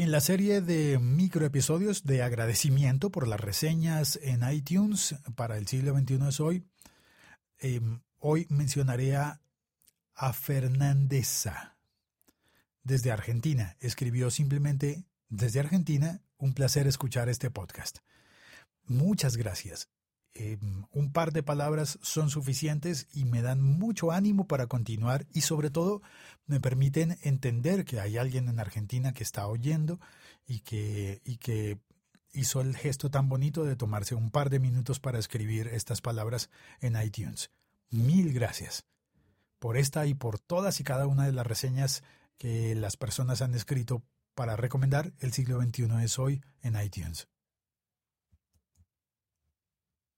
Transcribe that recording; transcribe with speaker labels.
Speaker 1: En la serie de microepisodios de agradecimiento por las reseñas en iTunes para el siglo XXI es hoy, em, hoy mencionaré a, a desde Argentina. Escribió simplemente desde Argentina, un placer escuchar este podcast. Muchas gracias. Em, un par de palabras son suficientes y me dan mucho ánimo para continuar y sobre todo me permiten entender que hay alguien en Argentina que está oyendo y que, y que hizo el gesto tan bonito de tomarse un par de minutos para escribir estas palabras en iTunes. Mil gracias por esta y por todas y cada una de las reseñas que las personas han escrito para recomendar El siglo XXI es hoy en iTunes.